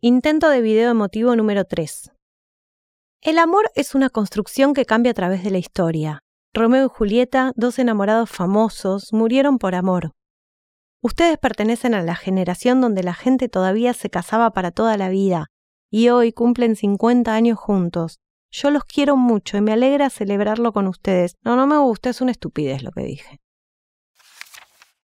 Intento de video emotivo número 3. El amor es una construcción que cambia a través de la historia. Romeo y Julieta, dos enamorados famosos, murieron por amor. Ustedes pertenecen a la generación donde la gente todavía se casaba para toda la vida, y hoy cumplen 50 años juntos. Yo los quiero mucho y me alegra celebrarlo con ustedes. No, no me gusta, es una estupidez lo que dije.